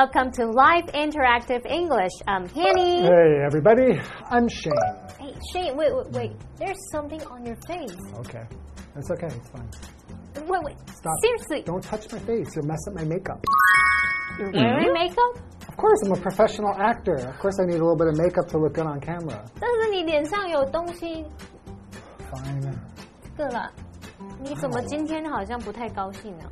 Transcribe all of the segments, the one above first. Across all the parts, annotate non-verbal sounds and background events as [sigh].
Welcome to Live Interactive English. I'm Hanny. Hey, everybody. I'm Shane. Hey, Shane, wait, wait, wait. There's something on your face. Okay. That's okay. It's fine. Wait, wait. Stop. Seriously, Don't touch my face. You'll mess up my makeup. you're wearing makeup? Of course, I'm a professional actor. Of course, I need a little bit of makeup to look good on camera. 但是你脸上有东西， Fine. 这个啦。你怎么今天好像不太高兴呢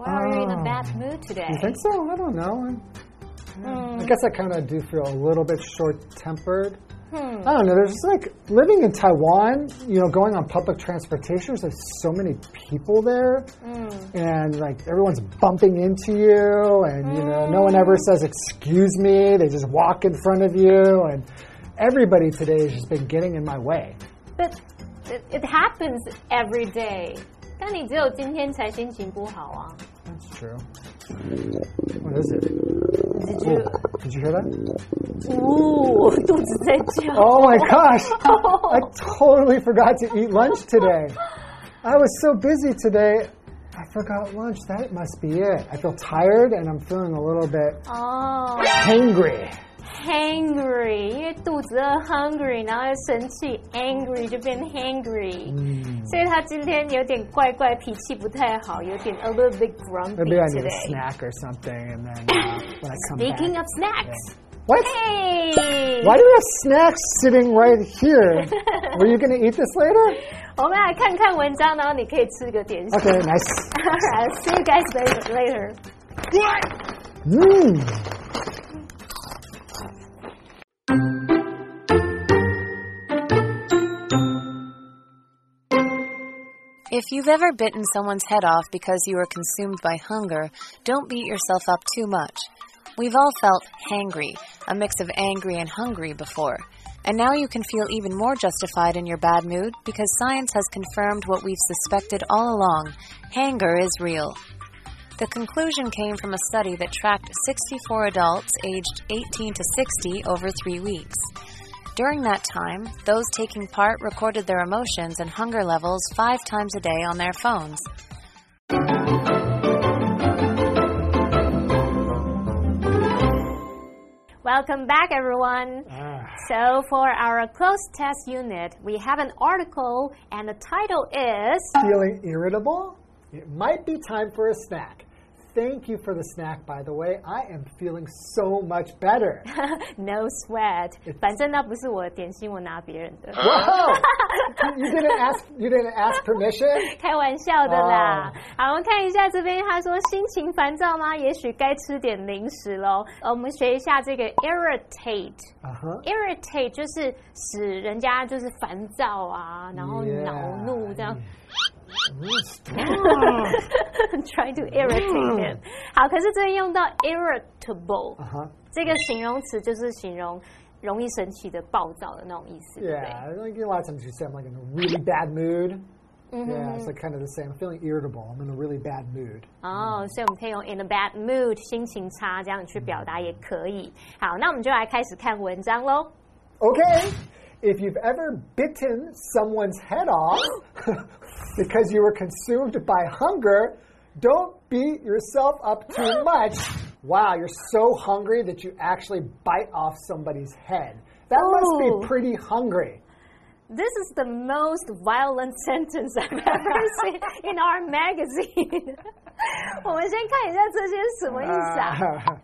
？Why are you in a bad mood today? You think so? I don't know. I Hmm. guess I kind of do feel a little bit short tempered. Hmm. I don't know. There's just like living in Taiwan, you know, going on public transportation, there's so many people there. Hmm. And like everyone's bumping into you, and you know, no one ever says, Excuse me. They just walk in front of you. And everybody today has just been getting in my way. But it, it happens every day. 但你只有今天才心情不好啊 that's true. What is it? Did you? Did you hear that? Ooh, [laughs] Oh my [laughs] gosh! I totally forgot to eat lunch today. I was so busy today. I forgot lunch. That must be it. I feel tired and I'm feeling a little bit oh. hangry ，hungry，因为肚子饿，hungry，然后又生气，angry 就变 hangry，、所以他今天有点怪怪，脾气不太好，有点 a little bit grumpy Maybe I need a today. snack or something, and then uh, when I come Speaking back. of snacks, What? hey， Why do you have snacks sitting right here? [laughs] Were you going to eat this later? 我们来看看文章，然后你可以吃个点心。 Okay, nice. [laughs] Alright, see you guys later. later. Mmm. If you've ever bitten someone's head off because you were consumed by hunger, don't beat yourself up too much. We've all felt hangry, a mix of angry and hungry before. And now you can feel even more justified in your bad mood because science has confirmed what we've suspected all along hanger is real. The conclusion came from a study that tracked 64 adults aged 18 to 60 over three weeks. During that time, those taking part recorded their emotions and hunger levels five times a day on their phones. Welcome back, everyone. Ah. So, for our cloze test unit, we have an article, and the title is Feeling irritable? It might be time for a snack. Thank you for the snack, by the way. I am feeling so much better. [laughs] No Sweat。反正那不是我的点心，我拿别人的。 Wow! you didn't ask. You didn't ask permission. [laughs] 开玩笑的啦。哦好，我们看一下这边，他说心情烦躁吗？也许该吃点零食喽。呃，我们学一下这个 irritate。 Uh huh. irritate 就是使人家就是烦躁啊，然后 Yeah. 恼怒这样。 Stop. [laughs] trying to irritate him。好，可是这边用到 irritable Uh huh. 这个形容词，就是形容容易生气的、暴躁的那种意思，对不对？ Yeah, like a lot of times you say I'm like in a really bad mood. Mm-hmm. Yeah, it's like kind of the same. I'm feeling irritable. I'm in a really bad mood. 哦，所以我们可以用 in a bad mood 心情差这样去表达也可以。好，那我们就来开始看文章喽。 Okay, if you've ever bitten someone's head off [laughs] because you were consumed by hunger, don't beat yourself up too [gasps] much. Wow, you're so hungry that you actually bite off somebody's head. That Ooh. must be pretty hungry. This is the most violent [laughs] sentence I've ever [laughs] seen in our magazine [laughs] 。我们先看一下这些什么意思啊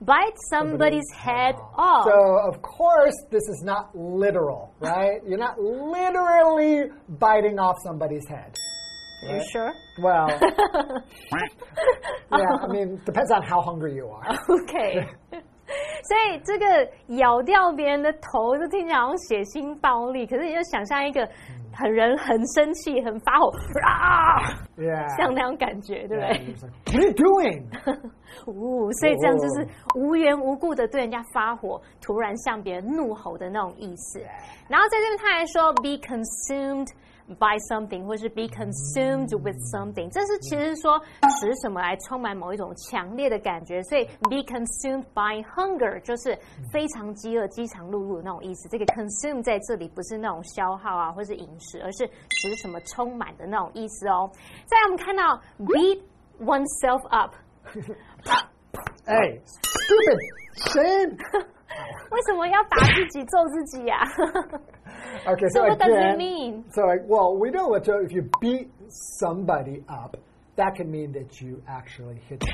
Bite somebody's head off. So, of course, this is not literal, right? You're not literally biting off somebody's head. You sure? Well, yeah, I mean, depends on how hungry you are. OK，所以这个咬掉别人的头，就听起来好像血腥暴力，可是你就想象一个很人很生气、很发火啊，Yeah. 像那种感觉，对不对 what are you doing? 呜，所以这样就是无缘无故的对人家发火，突然向别人怒吼的那种意思。然后在这边他还说 be consumed by something，或是 be consumed with something，这是其实说使什么来充满某一种强烈的感觉，所以 be consumed by hunger 就是非常饥饿、饥肠辘辘的那种意思。这个 consume 在这里不是那种消耗啊，或是饮食，而是使什么充满的那种意思哦。再来我们看到 beat oneself up。Hey, stupid. Shame. [laughs] 为什么要打自己、揍自己呀、 Okay, [laughs] So so, what does it again, mean? So like, well, we know what to, if you beat somebody up, that can mean that you actually hit them.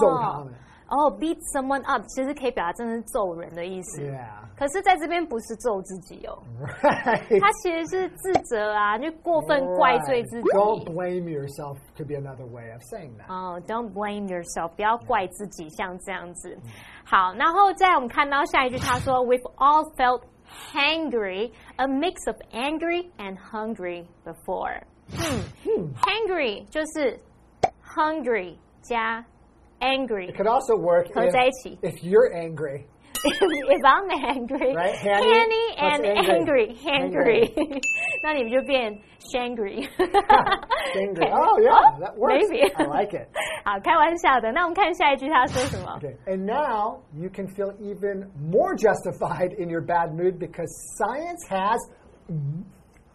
So 哦 common. 哦，beat someone up 其实可以表达真的是揍人的意思。 Yeah. 可是在这边不是揍自己哦， Right. 他其实是自责啊，就过分怪罪自 Right. 己。 Don't blame yourself could be another way of saying that. 哦、d o n t blame yourself，不要怪自己，像这样子。好，然后再我们看到下一句，他说，We've [laughs] all felt hangry, a mix of angry and hungry before。嗯，hangry 就是 hungry 加 angry It could also work 合 if, 在一起。 if you're angry. [laughs] If I'm angry, Right, Hanny, Hanny and what's angry? angry, [laughs] hangry，那你们就变 shangry。 [laughs] Angry. Oh yeah, that works. Maybe. I like it. 好，开玩笑的。那我们看下一句，他说什么？ Okay. And now you can feel even more justified in your bad mood because science has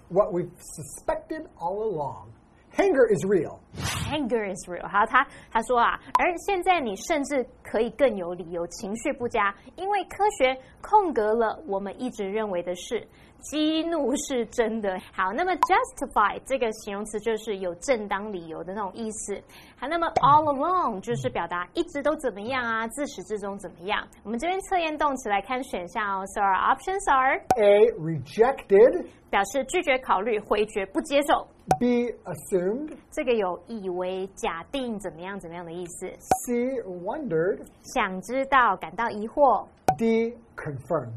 what we've suspected all along. Hanger is REAL，HANGER is real。好，他他说啊，而现在你甚至可以更有理由情绪不佳，因为科学空格了我们一直认为的事。激怒是真的。好，那么 justify 这个形容词就是有正当理由的那种意思。好，那么 all along 就是表达一直都怎么样啊，自始至终怎么样。我们这边测验动词来看选项哦。So our options are A, rejected. 表示拒绝考虑、回绝、不接受。B, assumed. 这个有以为、假定怎么样怎么样的意思。C, wondered. 想知道、感到疑惑、D, confirmed.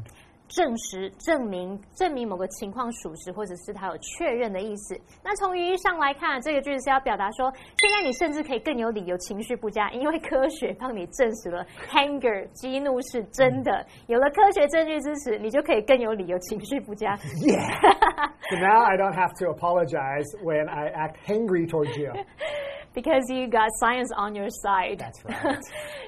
证实、证明、证明某个情况属实，或者是它有确认的意思。那从语义上来看，这个句子是要表达说，现在你甚至可以更有理由情绪不佳，因为科学帮你证实了 [laughs] hanger 激怒是真的。有了科学证据支持，你就可以更有理由情绪不佳。Yeah. [laughs] so now I don't have to apologize when I act hangry towards you. [laughs] Because you got science on your side. That's right. [laughs]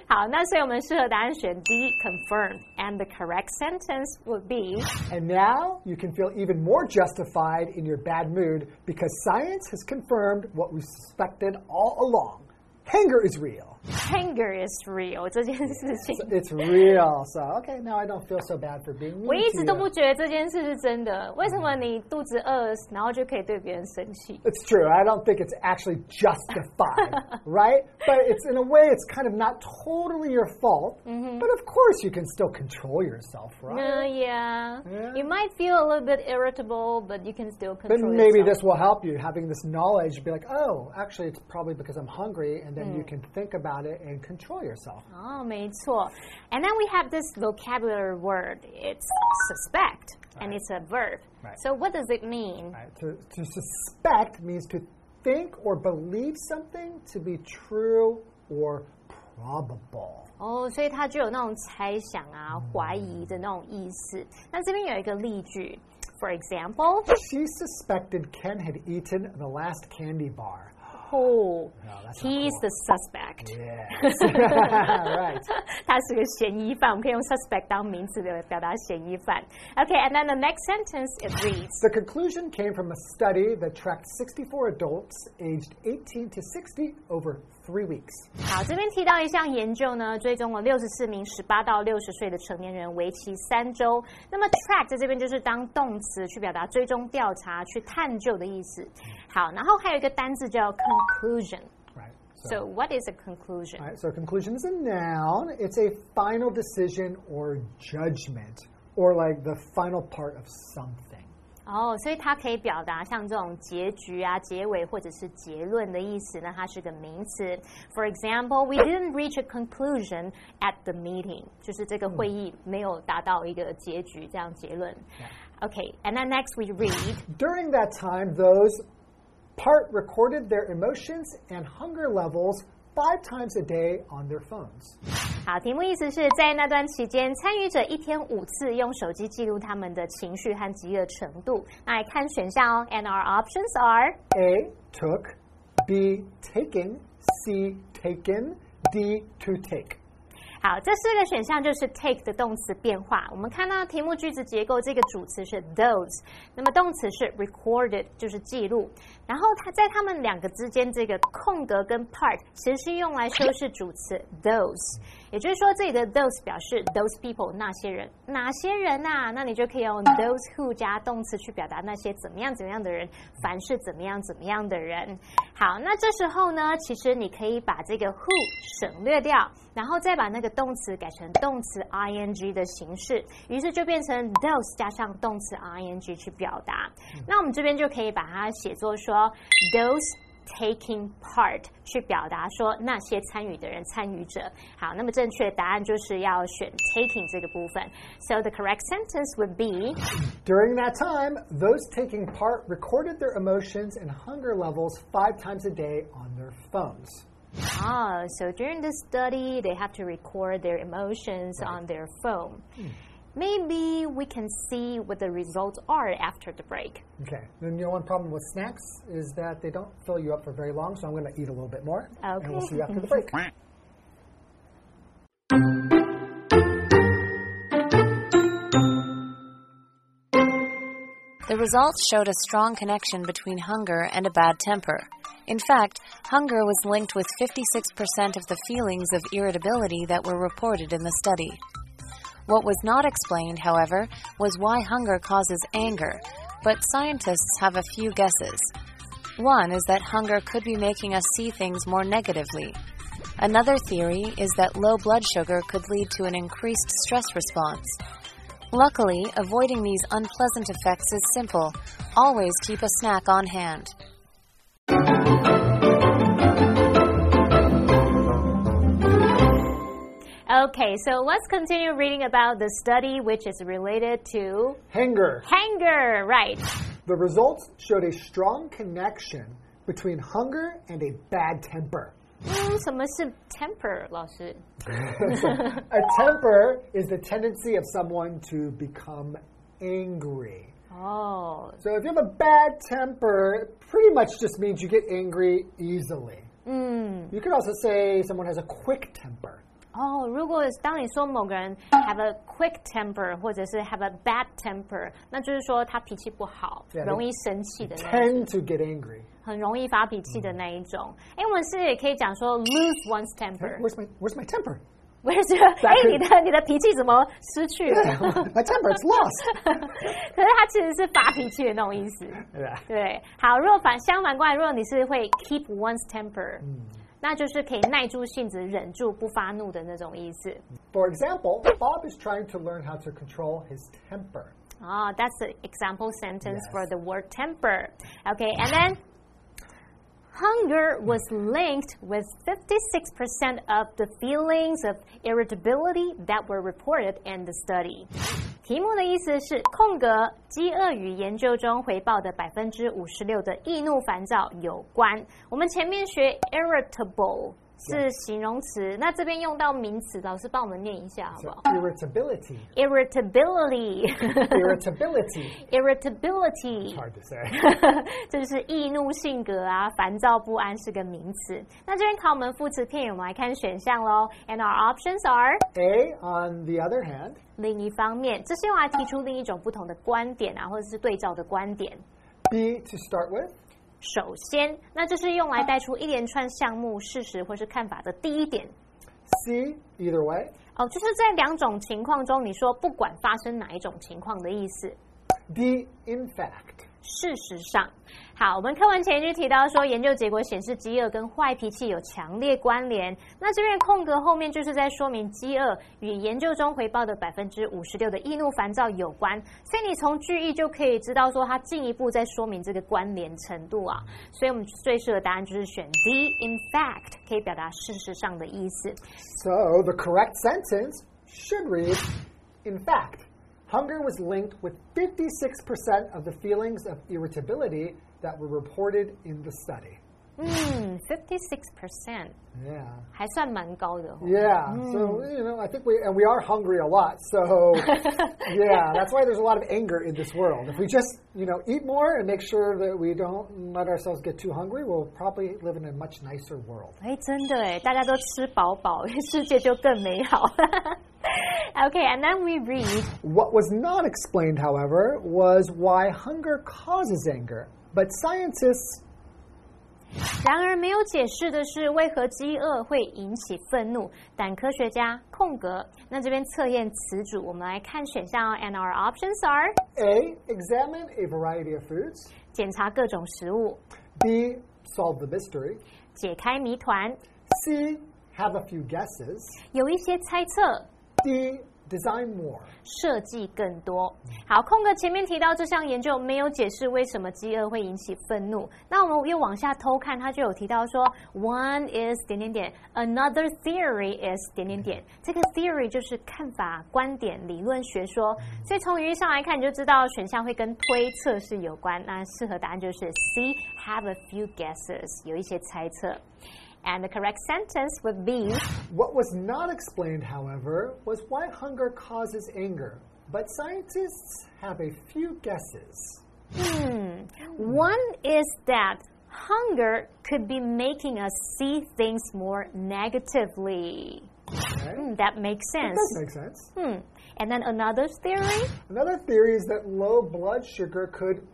好，那所以我们适合答案选 D confirmed, and the correct sentence would be And now you can feel even more justified in your bad mood because science has confirmed what we suspected all along. Hanger is real. hanger is real 这件事情。 It's real. So, okay, now I don't feel so bad for being mean 我一 to 直都不 you. 觉得这件事是真的，为什么你肚子饿，然后就可以对别人生气？ It's true. I don't think it's actually justified, [laughs] right? But it's in a way, it's kind of not totally your fault. But of course, you can still control yourself, right? Uh, yeah. Yeah. You might feel a little bit irritable, but you can still But control maybe yourself. this will help you having this knowledge. Be like, oh, actually, it's probably because I'm hungry, and then you can think about it and control yourself. 哦，没错。And then we have this vocabulary word. It's suspect, and it's a verb. Right. So what does it mean? Right? To, to suspect means to think or believe something to be true or probable. 哦，所以它就有那种猜想啊、怀疑的那种意思。那这边有一个例句，For example， She suspected Ken had eaten the last candy bar. 哦 that's not he's cool. the suspect。 Yes. [laughs] right. [laughs] 他是个嫌疑犯，我们可以用 suspect 当名词的表达嫌疑犯。Okay, and then the next sentence it reads. The conclusion came from a study that tracked 64 adults aged 18 to 60 over three weeks. 好，这边提到一项研究呢，追踪了六十四名十八到六十岁的成年人，为期三周。那么 track 在这边就是当动词去表达追踪、调查、去探究的意思。好，然后还有一个单字叫 conclusion。 Right. So what is a conclusion? All right, so conclusion is a noun. It's a final decision or judgment, or like the final part of something. 哦，所以它可以表达像这种结局啊、结尾或者是结论的意思。那它是个名词。For example, we didn't reach a conclusion at the meeting，就是这个会议没有达到一个结局，这样结论。Okay, and then next we read. [laughs] During that time, those part recorded their emotions and hunger levels five times a day on their phones. 好，题目意思是在那段期间，参与者一天五次用手机记录他们的情绪和饥饿程度。那来看选项哦，and our options are A, took, B, taking, C, taken, D, to take. 好，这四个选项就是 take 的动词变化。我们看到题目句子结构，这个主词是 those，那么动词是 recorded，就是记录。然后它在它们两个之间这个空格跟 part，其实是用来修饰主词 those。也就是说，这里的 those 表示 those people 那些人，哪些人呐、那你就可以用 those who 加动词去表达那些怎么样怎么样的人，凡是怎么样怎么样的人。好，那这时候呢，其实你可以把这个 who 省略掉，然后再把那个动词改成动词 ing 的形式，于是就变成 those 加上动词 ing 去表达。那我们这边就可以把它写作说 those。taking part 去表达说那些参与的人、参与者。好，那么正确的答案就是要选 taking 这个部分。So the correct sentence would be During that time, those taking part recorded their emotions and hunger levels five times a day on their phones. Ah, so during the study, they have to record their emotions on their phone. Maybe we can see what the results are after the break. Okay. Then you know one problem with snacks is that they don't fill you up for very long, so I'm going to eat a little bit more. And we'll see you after the break. [laughs] The results showed a strong connection between hunger and a bad temper. In fact, hunger was linked with 56% of the feelings of irritability that were reported in the study. What was not explained, however, was why hunger causes anger, but scientists have a few guesses. One is that hunger could be making us see things more negatively. Another theory is that low blood sugar could lead to an increased stress response. Luckily, avoiding these unpleasant effects is simple. Always keep a snack on hand. Okay, so let's continue reading about the study which is related to Hunger. hunger, right? The results showed a strong connection between hunger and a bad temper. 嗯，什么是 temper，老师？ A [laughs] temper is the tendency of someone to become angry. 哦， So if you have a bad temper, it pretty much just means you get angry easily. 嗯， You could also say someone has a quick temper. 哦，如果当你说某个人 have a quick temper，或者是 have a bad temper，那就是说他脾气不好 Yeah, 容易生气的那种，Tend to get angry. 很容易发脾气的那一种。哎，我们是也可以讲说 lose one's temper。Where's my Where's my temper? 为什么？哎，你的你的脾气怎么失去了？my temper, it's lost. 可是他其实是发脾气的那种意思。对，好，如果反相反过来，如果你是会 keep one's temper，、那就是可以耐住性子、忍住不发怒的那种意思。 For example, Bob is trying to learn how to control his temper. 哦、t h a t s the example sentence Yes. for the word temper. Okay, and then hunger was linked with 56% of the feelings of irritability that were reported in the study. 题目的意思是空格饥饿与研究中回报的百分之五十六的易怒烦躁有关。我们前面学 irritable 是形容词，那这边用到名词，老师帮我们念一下好不好 irritability.？irritability。Irritability. irritability，Hard to say. 这就是易怒性格啊，烦躁不安是个名词。那这边考我们副词片语，我们来看选项喽。And our options are A, on the other hand, 另一方面，这是用来提出另一种不同的观点啊，或者是对照的观点。B, to start with, 首先，那这是用来带出一连串项目、事实或是看法的第一点。C, either way, 哦，就是在两种情况中，你说不管发生哪一种情况的意思。D, in fact. 事实上，好，我们课文前一句提到说，研究结果显示饥饿跟坏脾气有强烈关联。那这边空格后面就是在说明饥饿与研究中回报的百分之五十六的易怒烦躁有关。所以你从句意就可以知道说，它进一步在说明这个关联程度啊。所以我们最适合答案就是选 D，in fact 可以表达事实上的意思。So the correct sentence should read, in fact, hunger was linked with 56% of the feelings of irritability that were reported in the study. 嗯，fifty six percent Yeah. 还算蛮高的、哦。 Yeah. So, you know, I think we, and we are hungry a lot. So, [laughs] yeah, that's why there's a lot of anger in this world. If we just, you know, eat more and make sure that we don't let ourselves get too hungry, we'll probably live in a much nicer world. 哎，真的哎，大家都吃饱饱，世界就更美好。 [laughs] [laughs] okay, and then we read. What was not explained, however, was why hunger causes anger. But scientists 然而没有解释的是为何饥饿会引起愤怒。但科学家空格，那这边测验词组，我们来看选项，and our options are A. Examine a variety of foods. 检查各种食物， B. Solve the mystery. 解开谜团， C. Have a few guesses. 有一些猜测， D. Design more. 设计更多。好，空格前面提到这项研究没有解释为什么饥饿会引起愤怒。那我们又往下偷看，它就有提到说，one is 点点点，another theory is 点点点。这个 theory 就是看法、观点、理论学说。所以从语义上来看，你就知道选项会跟推测是有关。那适合答案就是 C，have a few guesses，有一些猜测。And the correct sentence would be What was not explained, however, was why hunger causes anger. But scientists have a few guesses. Hmm. One is that hunger could be making us see things more negatively. Okay? Hmm, that makes That sense. does make sense. Hmm. And then another theory? Another theory is that low blood sugar could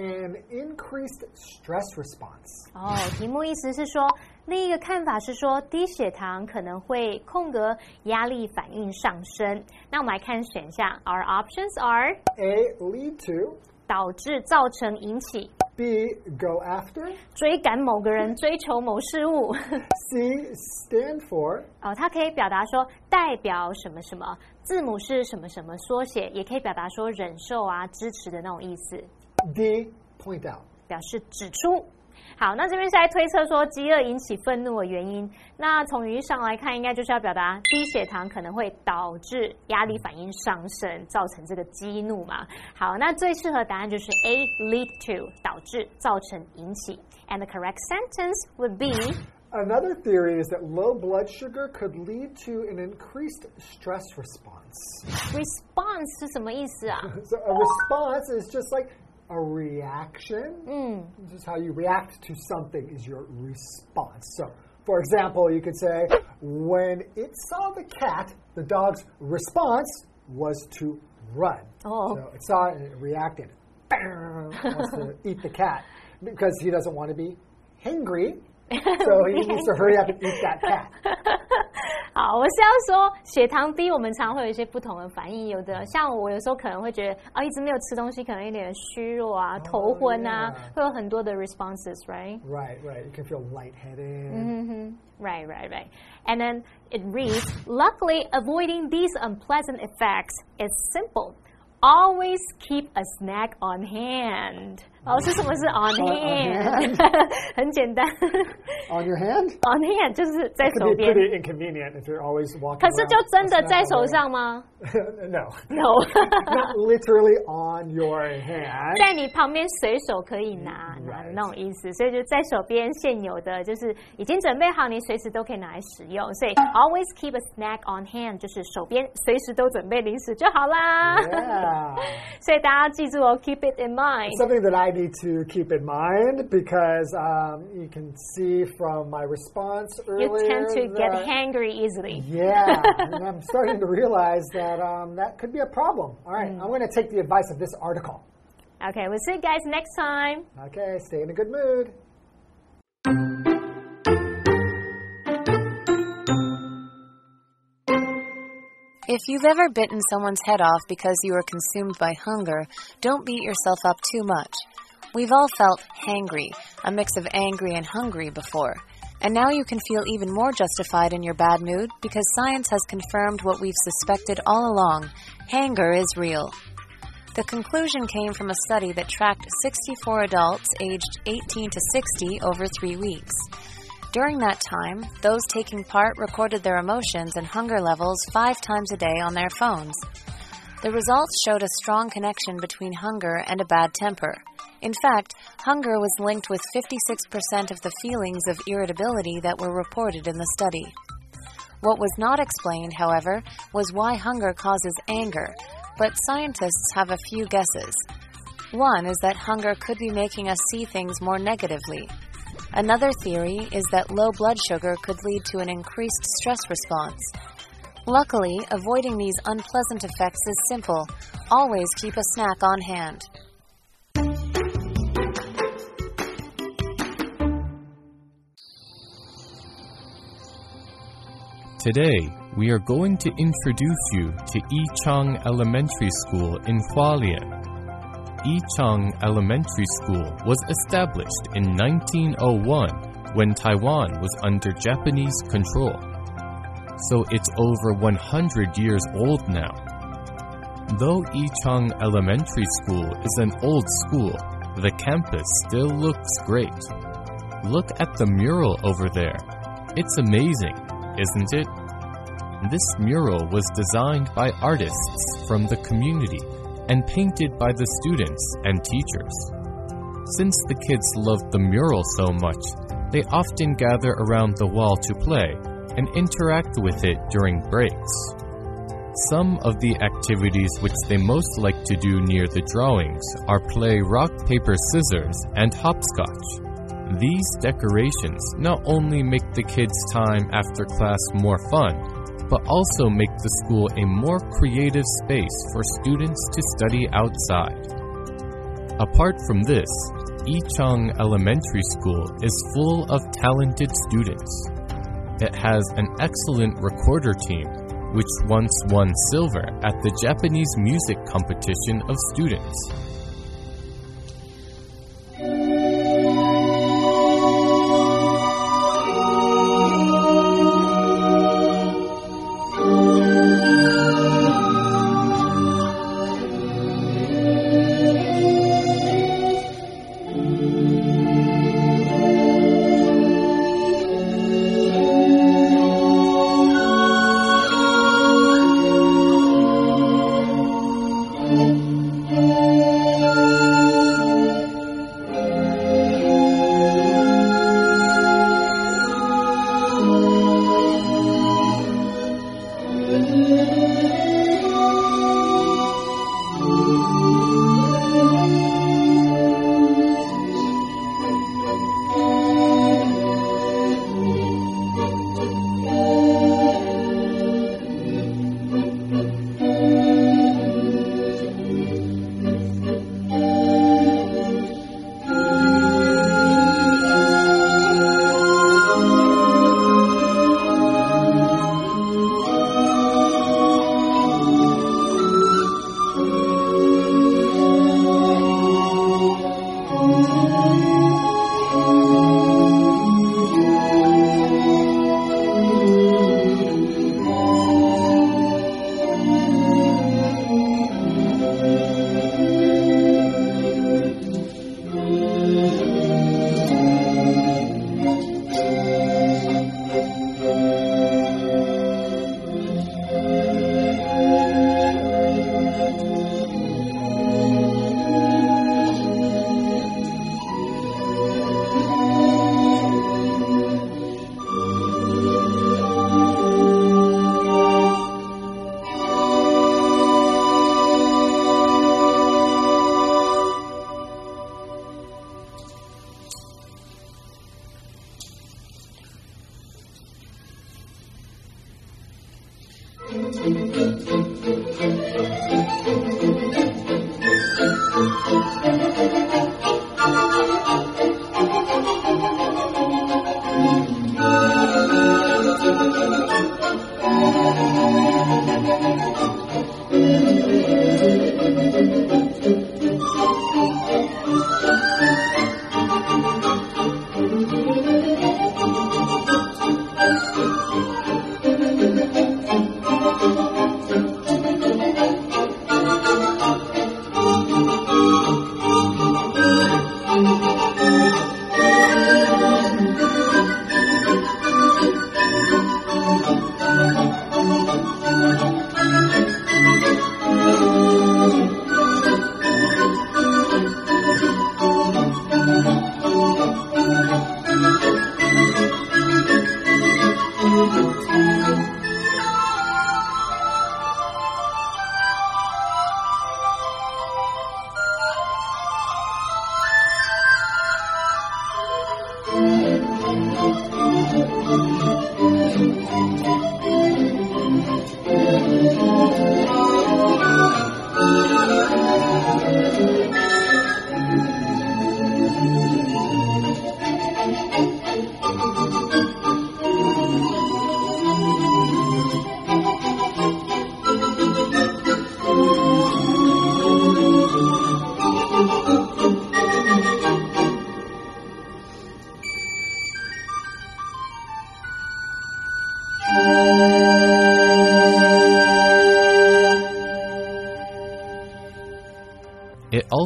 an increased stress response. 哦，题目意思是说，另一个看法是说，低血糖可能会空格压力反应上升。那我们来看选项，Our options are A. Lead to. 导致、造成、引起、B. Go after. 追赶某个人、[laughs] 追求某事物。C. Stand for. 哦，它可以表达说代表什么什么，字母是什么什么缩写，也可以表达说忍受啊、支持的那种意思，D. Point out. 表示指出。好，那这边是在推测说饥饿引起愤怒的原因。那从语义上来看，应该就是要表达低血糖可能会导致压力反应上升，造成这个激怒嘛。好，那最适合答案就是 A lead to 导致、造成、引起。And the correct sentence would be [laughs] Another theory is that low blood sugar could lead to an increased stress response. [laughs] response 是什么意思啊？ So a response is just like a reaction. Mm. This is how you react to something is your response. So, for example, you could say, when it saw the cat, the dog's response was to run. Oh. So it saw it and it reacted. Bam, wants to [laughs] eat the cat because he doesn't want to be hangry. [laughs] So he needs to hurry up and eat that cat. [laughs] 好，我是要说血糖低，我们常会有一些不同的反应。有的像我有时候可能会觉得啊，一直没有吃东西，可能有点虚弱啊、头昏啊 yeah 会有很多的 responses，right？ Right, right. You can feel lightheaded. Mm-hmm. Right, right, right. And then it reads, luckily, avoiding these unpleasant effects is simple. Always keep a snack on hand. 老师，什么是 on on hand？很简单 On your hand?，on hand 就是在手边。pretty inconvenient if you're always walking 可是就真的在手上吗 no.？No，Not literally on your hand. 在你旁边随手可以拿拿那种意思，所以就在手边现有的，就是已经准备好，你随时都可以拿来使用。所以 always keep a snack on hand，就是手边随时都准备零食就好啦。所以大家记住哦，keep it in mind。Something that I need to keep in mind because um, you can see from my response earlier. You tend to get hangry easily. Yeah, [laughs] and I'm starting to realize that um, that could be a problem. All right, I'm going to take the advice of this article. Okay, we'll see you guys next time. Okay, stay in a good mood. If you've ever bitten someone's head off because you were consumed by hunger, don't beat yourself up too much. We've all felt hangry, a mix of angry and hungry before. And now you can feel even more justified in your bad mood because science has confirmed what we've suspected all along hanger is real. The conclusion came from a study that tracked 64 adults aged 18 to 60 over three weeks. During that time, those taking part recorded their emotions and hunger levels five times a day on their phones. The results showed a strong connection between hunger and a bad temper. In fact, hunger was linked with 56% of the feelings of irritability that were reported in the study. What was not explained, however, was why hunger causes anger, but scientists have a few guesses. One is that hunger could be making us see things more negatively. Another theory is that low blood sugar could lead to an increased stress response. Luckily, avoiding these unpleasant effects is simple. Always keep a snack on hand. Today, we are going to introduce you to Yichang Elementary School in Hualien. Yichang Elementary School was established in 1901 when Taiwan was under Japanese control. So it's over 100 years old now. Though Yichang Elementary School is an old school, the campus still looks great. Look at the mural over there. It's amazing, isn't it? This mural was designed by artists from the community and painted by the students and teachers. Since the kids loved the mural so much, they often gather around the wall to play and interact with it during breaks. Some of the activities which they most like to do near the drawings are play rock, paper, scissors and hopscotch. These decorations not only make the kids' time after class more fun, but also make the school a more creative space for students to study outside. Apart from this, Yichang Elementary School is full of talented students. It has an excellent recorder team, which once won silver at the Japanese music competition of students.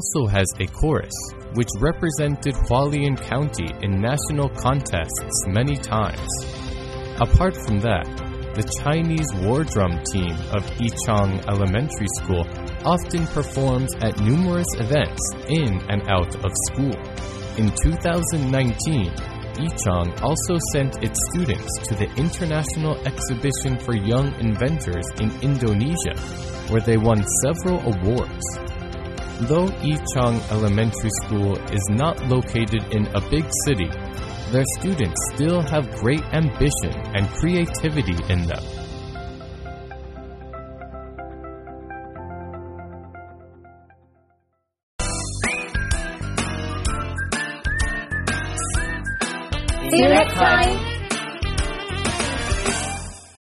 also has a chorus, which represented Hualien County in national contests many times. Apart from that, the Chinese war drum team of Yichang Elementary School often performs at numerous events in and out of school. In 2019, Yichang also sent its students to the International Exhibition for Young Inventors in Indonesia, where they won several awards. Though Yichang Elementary School is not located in a big city, their students still have great ambition and creativity in them. See you next time.